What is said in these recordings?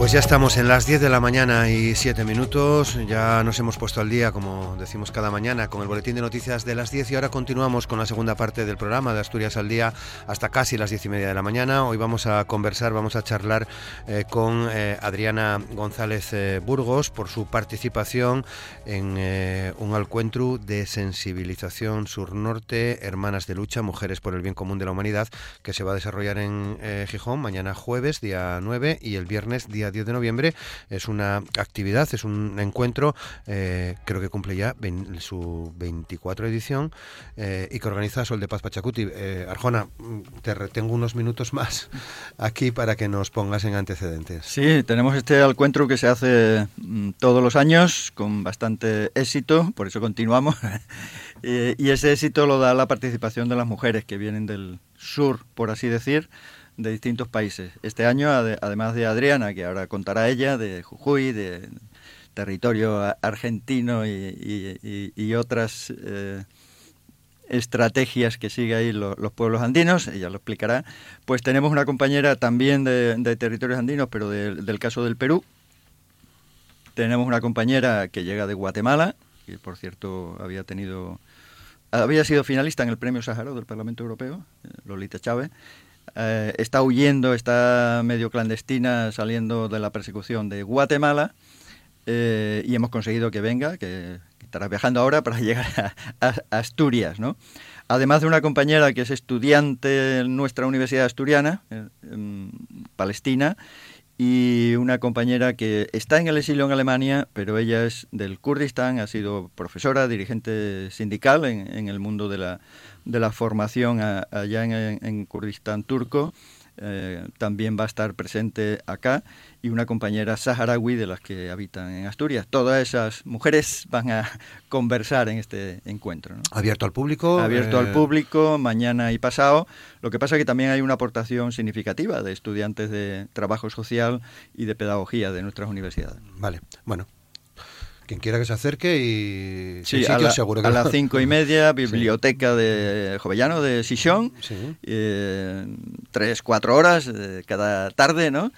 Pues ya estamos en las 10 de la mañana y 7 minutos. Ya nos hemos puesto al día, como decimos cada mañana, con el boletín de noticias de las 10 y ahora continuamos con la segunda parte del programa de Asturias al Día hasta casi las 10 y media de la mañana. Hoy vamos a conversar, vamos a charlar eh, con eh, Adriana González eh, Burgos por su participación en un encuentro de sensibilización sur-norte, Hermanas de Lucha, Mujeres por el Bien Común de la Humanidad, que se va a desarrollar en Gijón mañana jueves, día 9, y el viernes, día 10 de noviembre. Es una actividad, es un encuentro, eh, creo que cumple ya su 24 edición eh, y que organiza Sol de Paz Pachacuti. Eh, Arjona, te retengo unos minutos más aquí para que nos pongas en antecedentes. Sí, tenemos este encuentro que se hace mm, todos los años con bastante éxito, por eso continuamos. y ese éxito lo da la participación de las mujeres que vienen del sur, por así decir, de distintos países. Este año, además de Adriana, que ahora contará ella, de Jujuy, de territorio argentino y, otras eh, estrategias que sigue ahí los pueblos andinos, ella lo explicará, pues tenemos una compañera también de, territorios andinos, pero del caso del Perú. Tenemos una compañera que llega de Guatemala, que por cierto había tenido había sido finalista en el Premio Sáhara del Parlamento Europeo, eh, Lolita Chávez, eh, está huyendo, está medio clandestina saliendo de la persecución de Guatemala eh, y hemos conseguido que venga, que, estará viajando ahora para llegar a, Asturias, ¿no? Además de una compañera que es estudiante en nuestra Universidad Asturiana, en Palestina, y una compañera que está en el exilio en Alemania, pero ella es del Kurdistán, ha sido profesora, dirigente sindical en el mundo de la, de la formación allá en, Kurdistán turco. Eh, también va a estar presente acá y una compañera saharaui de las que habitan en Asturias. Todas esas mujeres van a conversar en este encuentro. ¿Abierto al público? Abierto al eh, público, mañana y pasado. Lo que pasa es que también hay una aportación significativa de estudiantes de trabajo social y de pedagogía de nuestras universidades. Vale, bueno, quien quiera que se acerque y sí, a, las cinco y media, biblioteca de Jovellano de Sisión, eh, tres, cuatro horas eh, cada tarde, ¿no?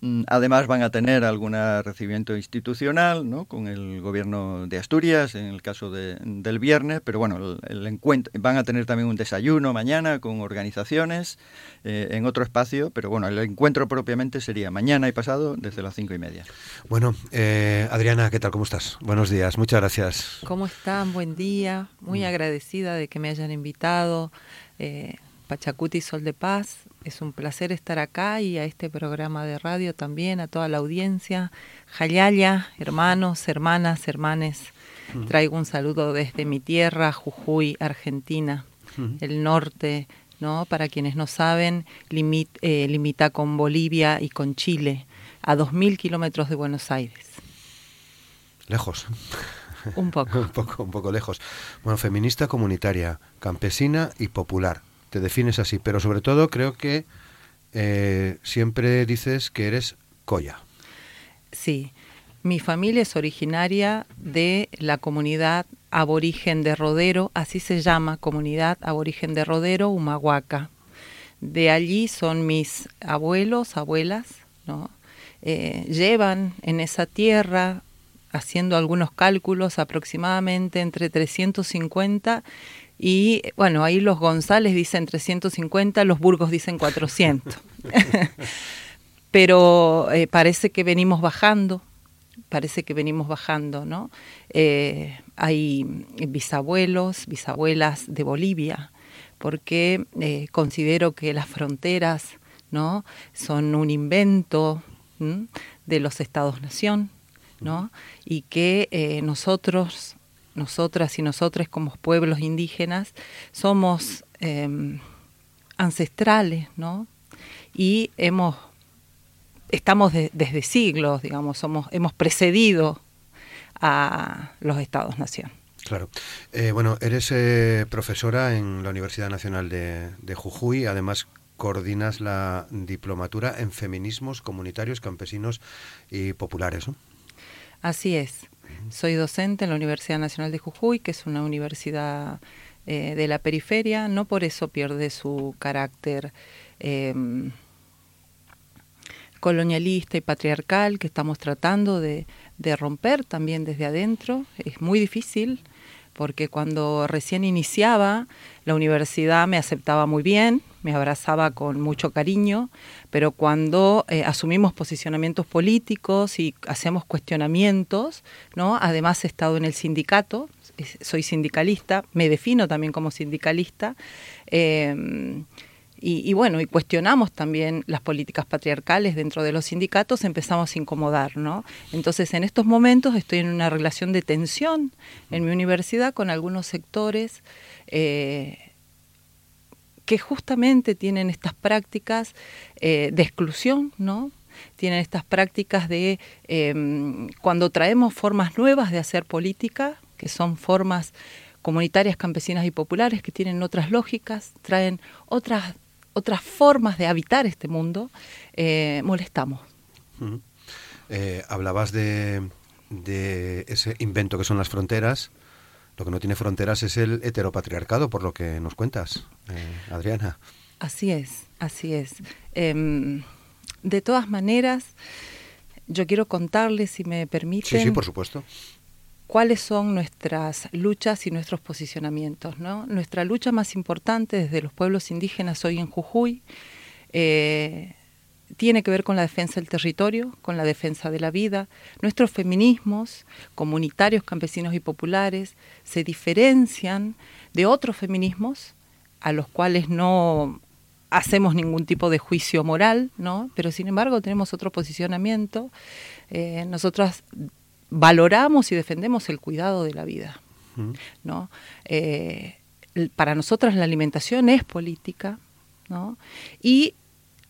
Mm, además van a tener algún recibimiento institucional ¿no? con el gobierno de Asturias en el caso del viernes, pero bueno, el, encuentro, van a tener también un desayuno mañana con organizaciones eh, en otro espacio, pero bueno, el encuentro propiamente sería mañana y pasado desde las cinco y media. Bueno, eh, Adriana, ¿qué tal? ¿Cómo estás? Buenos días, muchas gracias. ¿Cómo están? Buen día, muy mm. agradecida de que me hayan invitado. Eh, Pachacuti Sol de Paz. Es un placer estar acá y a este programa de radio también, a toda la audiencia. Jayaya, hermanos, hermanas, hermanes. Traigo un saludo desde mi tierra, Jujuy, Argentina, el norte, ¿no? Para quienes no saben, eh, limita con Bolivia y con Chile, a 2.000 kilómetros de Buenos Aires. Lejos. Un poco. un poco. Un poco lejos. Bueno, feminista comunitaria, campesina y popular te defines así, pero sobre todo creo que eh, siempre dices que eres coya. Sí, mi familia es originaria de la comunidad aborigen de Rodero, así se llama, comunidad aborigen de Rodero, Humahuaca. De allí son mis abuelos, abuelas, ¿no? Eh, llevan en esa tierra, haciendo algunos cálculos, aproximadamente entre 350 y bueno, ahí los González dicen 350, los Burgos dicen 400. Pero eh, parece que venimos bajando, parece que venimos bajando, ¿no? Eh, hay bisabuelos, bisabuelas de Bolivia, porque eh, considero que las fronteras, ¿no? Son un invento de los estados-nación, ¿no? Y que nosotros nosotras y nosotros como pueblos indígenas somos em, ancestrales, ¿no? Y hemos, estamos desde siglos, digamos, somos, hemos precedido a los estados-nación. Claro. Eh, bueno, eres eh, profesora en la Universidad Nacional de, de Jujuy, además coordinas la diplomatura en feminismos comunitarios, campesinos y populares, ¿no? Así es. Soy docente en la Universidad Nacional de Jujuy, que es una universidad eh, de la periferia, no por eso pierde su carácter em, colonialista y patriarcal que estamos tratando de, de romper también desde adentro. Es muy difícil porque cuando recién iniciaba, la universidad me aceptaba muy bien, me abrazaba con mucho cariño, pero cuando eh, asumimos posicionamientos políticos y hacemos cuestionamientos, ¿no? Además he estado en el sindicato, soy sindicalista, me defino también como sindicalista. Eh, y, bueno, y cuestionamos también las políticas patriarcales dentro de los sindicatos, empezamos a incomodar, ¿no? Entonces, en estos momentos estoy en una relación de tensión en mi universidad con algunos sectores eh, que justamente tienen estas prácticas eh, de exclusión, ¿no? Tienen estas prácticas de em, cuando traemos formas nuevas de hacer política, que son formas comunitarias, campesinas y populares que tienen otras lógicas, traen otras otras formas de habitar este mundo, eh, molestamos. Eh, hablabas de, ese invento que son las fronteras. Lo que no tiene fronteras es el heteropatriarcado, por lo que nos cuentas, eh, Adriana. Así es, así es. Em, de todas maneras, yo quiero contarles, si me permiten. Sí, sí, por supuesto cuáles son nuestras luchas y nuestros posicionamientos. ¿no? Nuestra lucha más importante desde los pueblos indígenas hoy en Jujuy eh, tiene que ver con la defensa del territorio, con la defensa de la vida. Nuestros feminismos, comunitarios, campesinos y populares, se diferencian de otros feminismos a los cuales no hacemos ningún tipo de juicio moral, ¿no? pero sin embargo tenemos otro posicionamiento. Eh, nosotras valoramos y defendemos el cuidado de la vida. ¿no? Eh, para nosotras la alimentación es política ¿no? y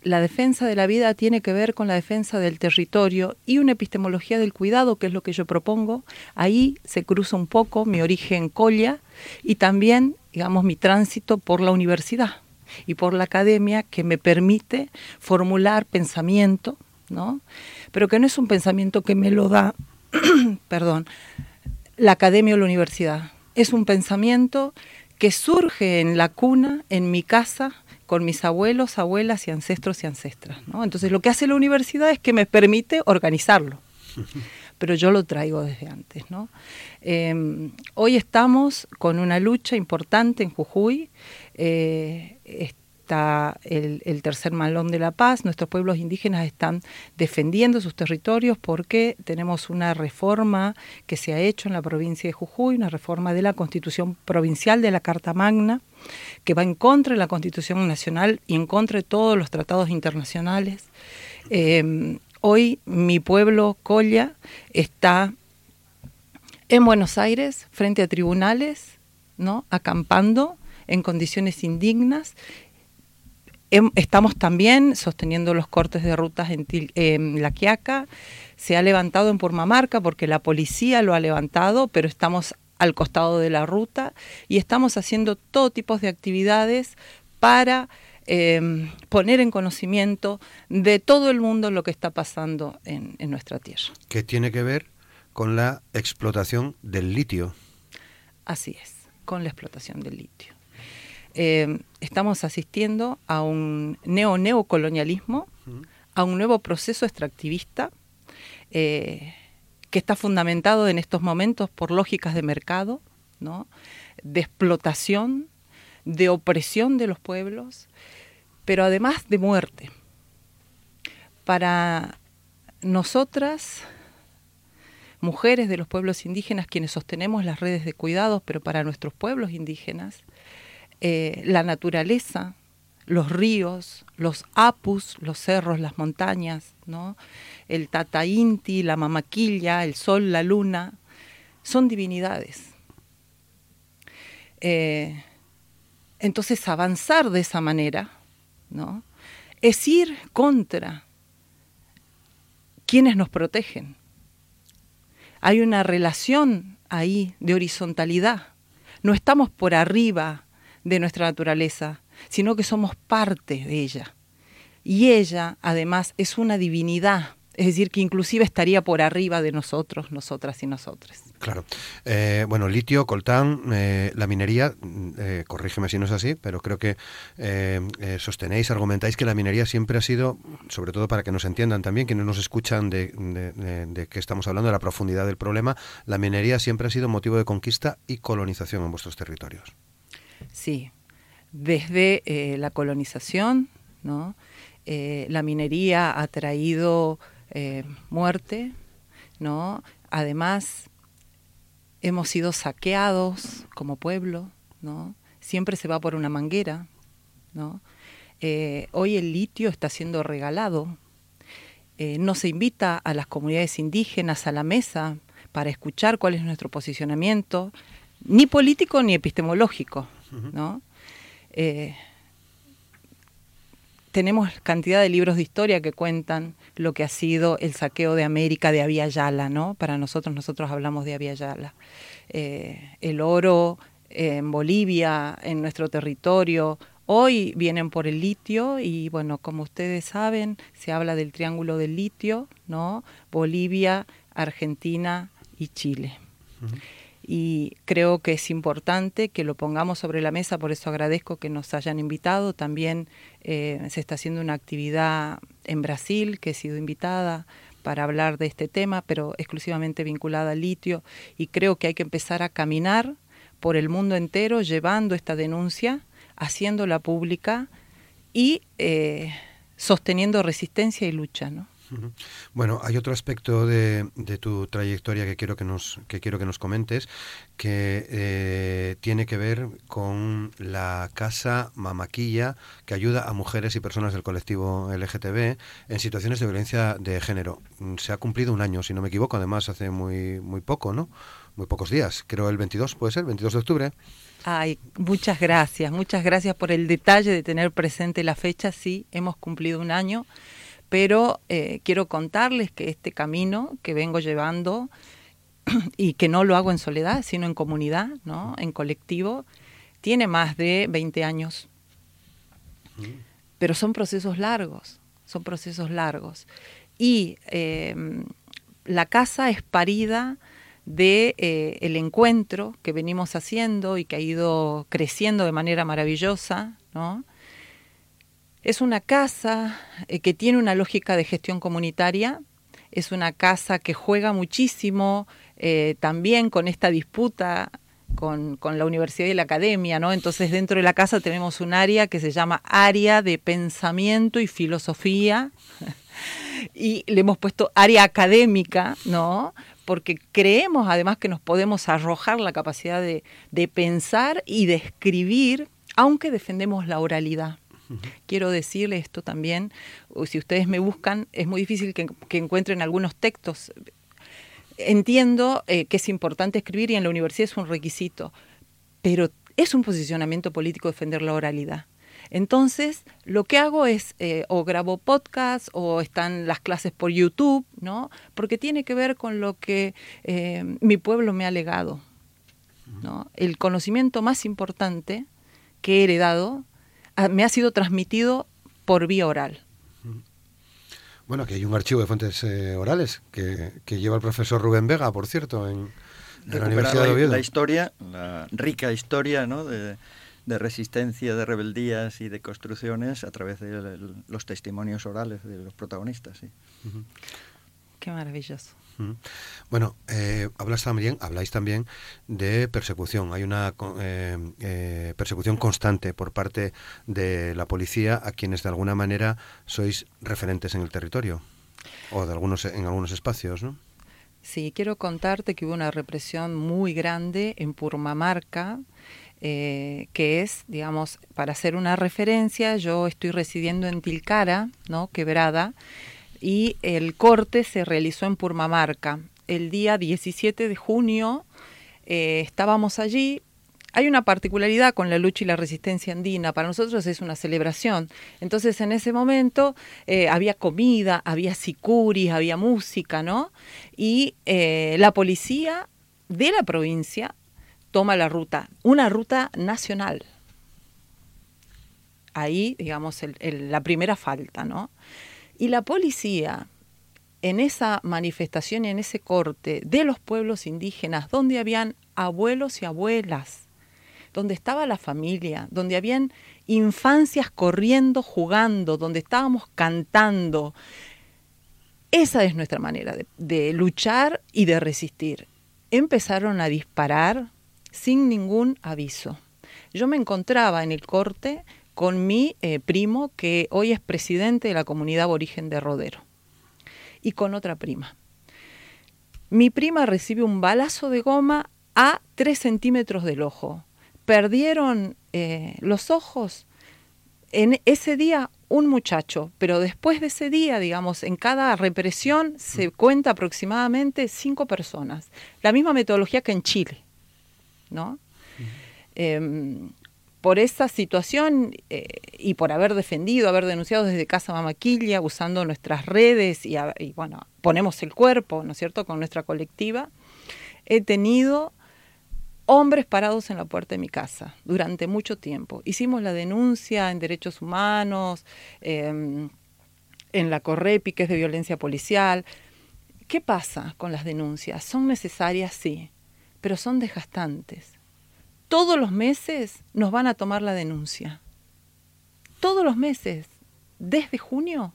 la defensa de la vida tiene que ver con la defensa del territorio y una epistemología del cuidado, que es lo que yo propongo. Ahí se cruza un poco mi origen colla y también, digamos, mi tránsito por la universidad y por la academia que me permite formular pensamiento, ¿no? Pero que no es un pensamiento que me lo da perdón, la academia o la universidad. Es un pensamiento que surge en la cuna, en mi casa, con mis abuelos, abuelas y ancestros y ancestras. Entonces lo que hace la universidad es que me permite organizarlo, pero yo lo traigo desde antes. Em, hoy estamos con una lucha importante en Jujuy. Eh, está el, tercer malón de la paz. Nuestros pueblos indígenas están defendiendo sus territorios porque tenemos una reforma que se ha hecho en la provincia de Jujuy, una reforma de la constitución provincial de la Carta Magna, que va en contra de la constitución nacional y en contra de todos los tratados internacionales. Eh, hoy mi pueblo, Colla, está en Buenos Aires, frente a tribunales, ¿no? acampando en condiciones indignas estamos también sosteniendo los cortes de rutas en, La Quiaca. Se ha levantado en Purmamarca porque la policía lo ha levantado, pero estamos al costado de la ruta y estamos haciendo todo tipo de actividades para em, poner en conocimiento de todo el mundo lo que está pasando en, en nuestra tierra. ¿Qué tiene que ver con la explotación del litio? Así es, con la explotación del litio. Eh, estamos asistiendo a un neo-neocolonialismo, a un nuevo proceso extractivista eh, que está fundamentado en estos momentos por lógicas de mercado, de explotación, de opresión de los pueblos, pero además de muerte. Para nosotras, mujeres de los pueblos indígenas, quienes sostenemos las redes de cuidados, pero para nuestros pueblos indígenas, eh, la naturaleza, los ríos, los apus, los cerros, las montañas, ¿no? el tatainti, la mamaquilla, el sol, la luna, son divinidades. Eh, entonces avanzar de esa manera ¿no? es ir contra quienes nos protegen. Hay una relación ahí de horizontalidad. No estamos por arriba de nuestra naturaleza, sino que somos parte de ella. Y ella, además, es una divinidad Es decir, que inclusive estaría por arriba de nosotros, nosotras y nosotros. Claro. Eh, bueno, litio, coltán, eh, la minería, eh, corrígeme si no es así, pero creo que sostenéis, argumentáis que la minería siempre ha sido, sobre todo para que nos entiendan también, quienes nos escuchan de, de, qué estamos hablando, de la profundidad del problema, la minería siempre ha sido motivo de conquista y colonización en vuestros territorios. Sí, desde la colonización, ¿no? la minería ha traído muerte, ¿no? Además, hemos sido saqueados como pueblo, ¿no? Siempre se va por una manguera, ¿no? Eh, hoy el litio está siendo regalado. Eh, no se invita a las comunidades indígenas a la mesa para escuchar cuál es nuestro posicionamiento, ni político ni epistemológico, ¿no? Eh, tenemos cantidad de libros de historia que cuentan lo que ha sido el saqueo de América de Avia Yala, ¿no? Para nosotros, nosotros hablamos de Avia Yala. Eh, el oro en Bolivia, en nuestro territorio, hoy vienen por el litio y bueno, como ustedes saben, se habla del triángulo del litio, ¿no? Bolivia, Argentina y Chile y creo que es importante que lo pongamos sobre la mesa, por eso agradezco que nos hayan invitado. También eh, se está haciendo una actividad en Brasil, que he sido invitada para hablar de este tema, pero exclusivamente vinculada al litio, y creo que hay que empezar a caminar por el mundo entero llevando esta denuncia, haciéndola pública y eh, sosteniendo resistencia y lucha. ¿no? Bueno, hay otro aspecto de, tu trayectoria que quiero que nos, que quiero que nos comentes, que eh, tiene que ver con la casa Mamaquilla, que ayuda a mujeres y personas del colectivo LGTB en situaciones de violencia de género. Mm, se ha cumplido un año, si no me equivoco, además hace muy, muy poco, ¿no? Muy pocos días, creo el 22, puede ser, 22 de octubre. Ay, muchas gracias, muchas gracias por el detalle de tener presente la fecha. Sí, hemos cumplido un año pero eh, quiero contarles que este camino que vengo llevando y que no lo hago en soledad, sino en comunidad, ¿no? en colectivo, tiene más de 20 años. Pero son procesos largos, son procesos largos. Y em, la casa es parida de eh, el encuentro que venimos haciendo y que ha ido creciendo de manera maravillosa, ¿no? Es una casa eh, que tiene una lógica de gestión comunitaria, es una casa que juega muchísimo eh, también con esta disputa con, la universidad y la academia, ¿no? Entonces dentro de la casa tenemos un área que se llama área de pensamiento y filosofía y le hemos puesto área académica, ¿no? Porque creemos además que nos podemos arrojar la capacidad de, de pensar y de escribir, aunque defendemos la oralidad. Quiero decirle esto también, si ustedes me buscan, es muy difícil que, encuentren algunos textos. Entiendo eh, que es importante escribir y en la universidad es un requisito, pero es un posicionamiento político defender la oralidad. Entonces, lo que hago es eh, o grabo podcast o están las clases por YouTube, ¿no? Porque tiene que ver con lo que eh, mi pueblo me ha legado, ¿no? El conocimiento más importante que he heredado me ha sido transmitido por vía oral. Bueno, aquí hay un archivo de fuentes eh, orales que, lleva el profesor Rubén Vega, por cierto, en, la Universidad de Oviedo. La historia, la rica historia ¿no? de, resistencia, de rebeldías y de construcciones a través de los testimonios orales de los protagonistas. Sí. Qué maravilloso. Bueno, eh, hablas también, habláis también de persecución. Hay una eh, eh, persecución constante por parte de la policía a quienes de alguna manera sois referentes en el territorio o de algunos en algunos espacios, ¿no? Sí, quiero contarte que hubo una represión muy grande en Purmamarca, que es, digamos, para hacer una referencia, yo estoy residiendo en Tilcara, ¿no? Quebrada, y el corte se realizó en Purmamarca. El día 17 de junio eh, estábamos allí. Hay una particularidad con la lucha y la resistencia andina. Para nosotros es una celebración. Entonces, en ese momento eh, había comida, había sicuris, había música, ¿no? Y eh, la policía de la provincia toma la ruta, una ruta nacional. Ahí, digamos, la primera falta, ¿no? Y la policía en esa manifestación en ese corte de los pueblos indígenas, donde habían abuelos y abuelas, donde estaba la familia, donde habían infancias corriendo, jugando, donde estábamos cantando. Esa es nuestra manera de, luchar y de resistir. Empezaron a disparar sin ningún aviso. Yo me encontraba en el corte con mi eh, primo, que hoy es presidente de la comunidad aborigen de Rodero, y con otra prima. Mi prima recibe un balazo de goma a tres centímetros del ojo perdieron eh, los ojos en ese día un muchacho, pero después de ese día, digamos, en cada represión se cuenta aproximadamente cinco personas. La misma metodología que en Chile, ¿no? Por esa situación eh, y por haber defendido, haber denunciado desde Casa Mamaquilla, usando nuestras redes y, bueno, ponemos el cuerpo, ¿no es cierto?, con nuestra colectiva, he tenido hombres parados en la puerta de mi casa durante mucho tiempo. Hicimos la denuncia en derechos humanos, em, en la Correpi, que es de violencia policial. ¿Qué pasa con las denuncias? Son necesarias, sí, pero son desgastantes. Todos los meses nos van a tomar la denuncia. Todos los meses, desde junio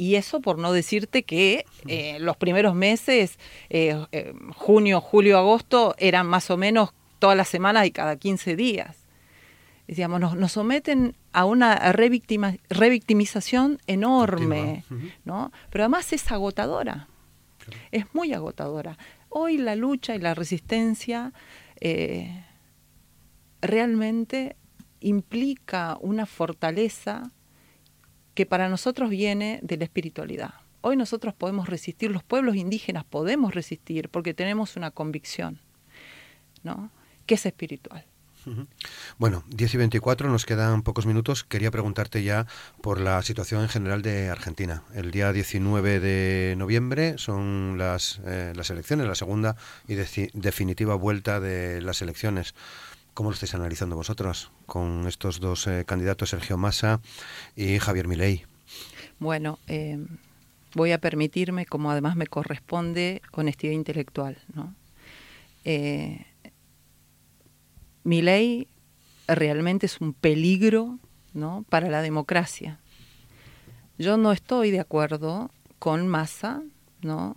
y eso por no decirte que eh, los primeros meses, eh, eh, junio, julio, agosto, eran más o menos todas las semanas y cada 15 días. Decíamos, nos, someten a una revictimización enorme, ¿no? Pero además es agotadora, es muy agotadora. Hoy la lucha y la resistencia realmente implica una fortaleza que para nosotros viene de la espiritualidad. Hoy nosotros podemos resistir, los pueblos indígenas podemos resistir porque tenemos una convicción, ¿no? Que es espiritual. Bueno, 10 y 24, nos quedan pocos minutos. Quería preguntarte ya por la situación en general de Argentina. El día 19 de noviembre son las, eh, las elecciones, la segunda y definitiva vuelta de las elecciones. ¿Cómo lo estáis analizando vosotros con estos dos eh, candidatos, Sergio Massa y Javier Milei? Bueno, eh, voy a permitirme, como además me corresponde, honestidad intelectual. ¿no? Eh, Milei realmente es un peligro ¿no? para la democracia. Yo no estoy de acuerdo con Massa, ¿no?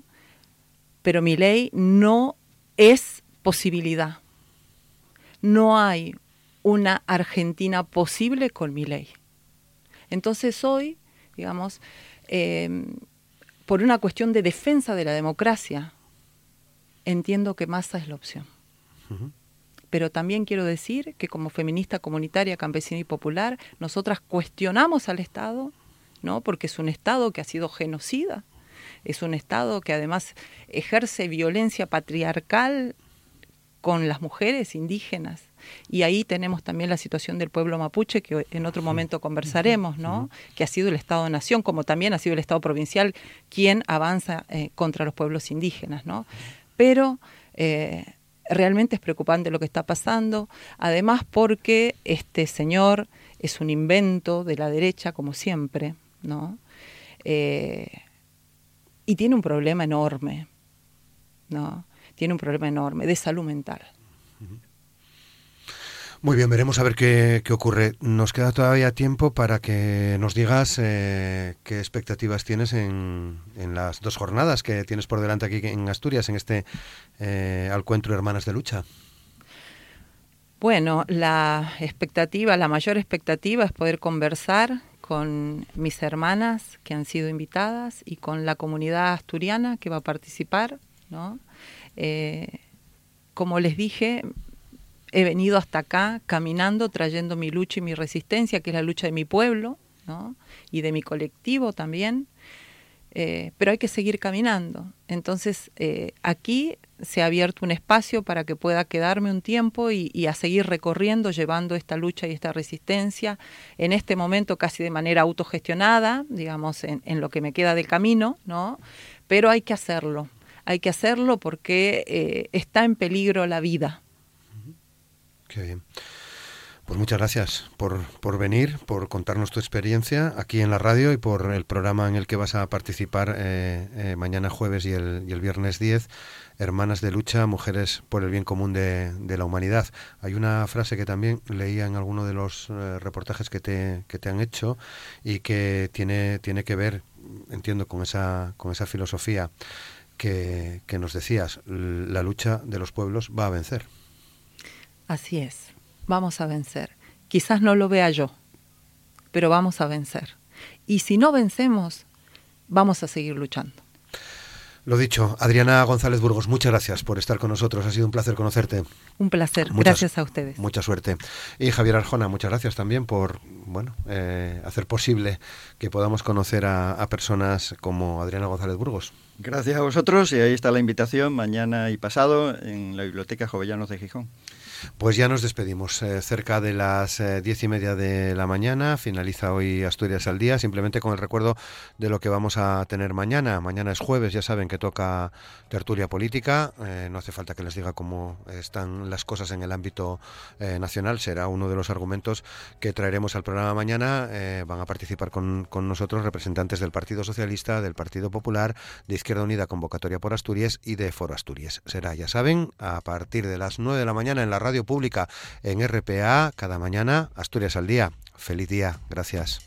pero Milei no es posibilidad no hay una Argentina posible con mi ley. Entonces hoy, digamos, em, por una cuestión de defensa de la democracia, entiendo que Massa es la opción. Pero también quiero decir que como feminista comunitaria, campesina y popular, nosotras cuestionamos al Estado, ¿no? Porque es un Estado que ha sido genocida, es un Estado que además ejerce violencia patriarcal con las mujeres indígenas. Y ahí tenemos también la situación del pueblo mapuche, que en otro momento conversaremos, ¿no? Que ha sido el Estado-nación, como también ha sido el Estado provincial quien avanza eh, contra los pueblos indígenas, ¿no? Pero eh, realmente es preocupante lo que está pasando, además porque este señor es un invento de la derecha, como siempre, ¿no? Eh, y tiene un problema enorme, ¿no? Tiene un problema enorme de salud mental. Muy bien, veremos a ver qué, ocurre. Nos queda todavía tiempo para que nos digas eh, qué expectativas tienes en, las dos jornadas que tienes por delante aquí en Asturias, en este eh, Alcuentro Hermanas de Lucha. Bueno, la expectativa, la mayor expectativa es poder conversar con mis hermanas que han sido invitadas y con la comunidad asturiana que va a participar, ¿no? Eh, como les dije, he venido hasta acá caminando, trayendo mi lucha y mi resistencia, que es la lucha de mi pueblo y de mi colectivo también. Eh, pero hay que seguir caminando. Entonces, eh, aquí se ha abierto un espacio para que pueda quedarme un tiempo y, a seguir recorriendo, llevando esta lucha y esta resistencia, en este momento casi de manera autogestionada, digamos, en, en lo que me queda del camino, ¿no? Pero hay que hacerlo, hay que hacerlo porque eh, está en peligro la vida. Qué bien. Pues muchas gracias por, por, venir, por contarnos tu experiencia aquí en la radio y por el programa en el que vas a participar eh, eh, mañana jueves y el, y el, viernes 10, Hermanas de Lucha, Mujeres por el Bien Común de, de, la Humanidad. Hay una frase que también leía en alguno de los reportajes que te, que te han hecho y que tiene, tiene que ver, entiendo, con esa, con esa filosofía que, nos decías, la lucha de los pueblos va a vencer. Así es vamos a vencer. Quizás no lo vea yo, pero vamos a vencer. Y si no vencemos, vamos a seguir luchando. Lo dicho, Adriana González Burgos, muchas gracias por estar con nosotros. Ha sido un placer conocerte. Un placer. gracias a ustedes. Mucha suerte. Y Javier Arjona, muchas gracias también por bueno eh, hacer posible que podamos conocer a, a, personas como Adriana González Burgos. Gracias a vosotros y ahí está la invitación mañana y pasado en la Biblioteca Jovellanos de Gijón. Pues ya nos despedimos. Eh, cerca de las eh, diez y media de la mañana finaliza hoy Asturias al día, simplemente con el recuerdo de lo que vamos a tener mañana. Mañana es jueves, ya saben que toca tertulia política. Eh, no hace falta que les diga cómo están las cosas en el ámbito nacional. Será uno de los argumentos que traeremos al programa mañana. van a participar con, con nosotros representantes del Partido Socialista, del Partido Popular, de Izquierda Unida Convocatoria por Asturias y de Foro Asturias. Será, ya saben, a partir de las nueve de la mañana en la radio pública en RPA cada mañana, Asturias al día. Feliz día, gracias.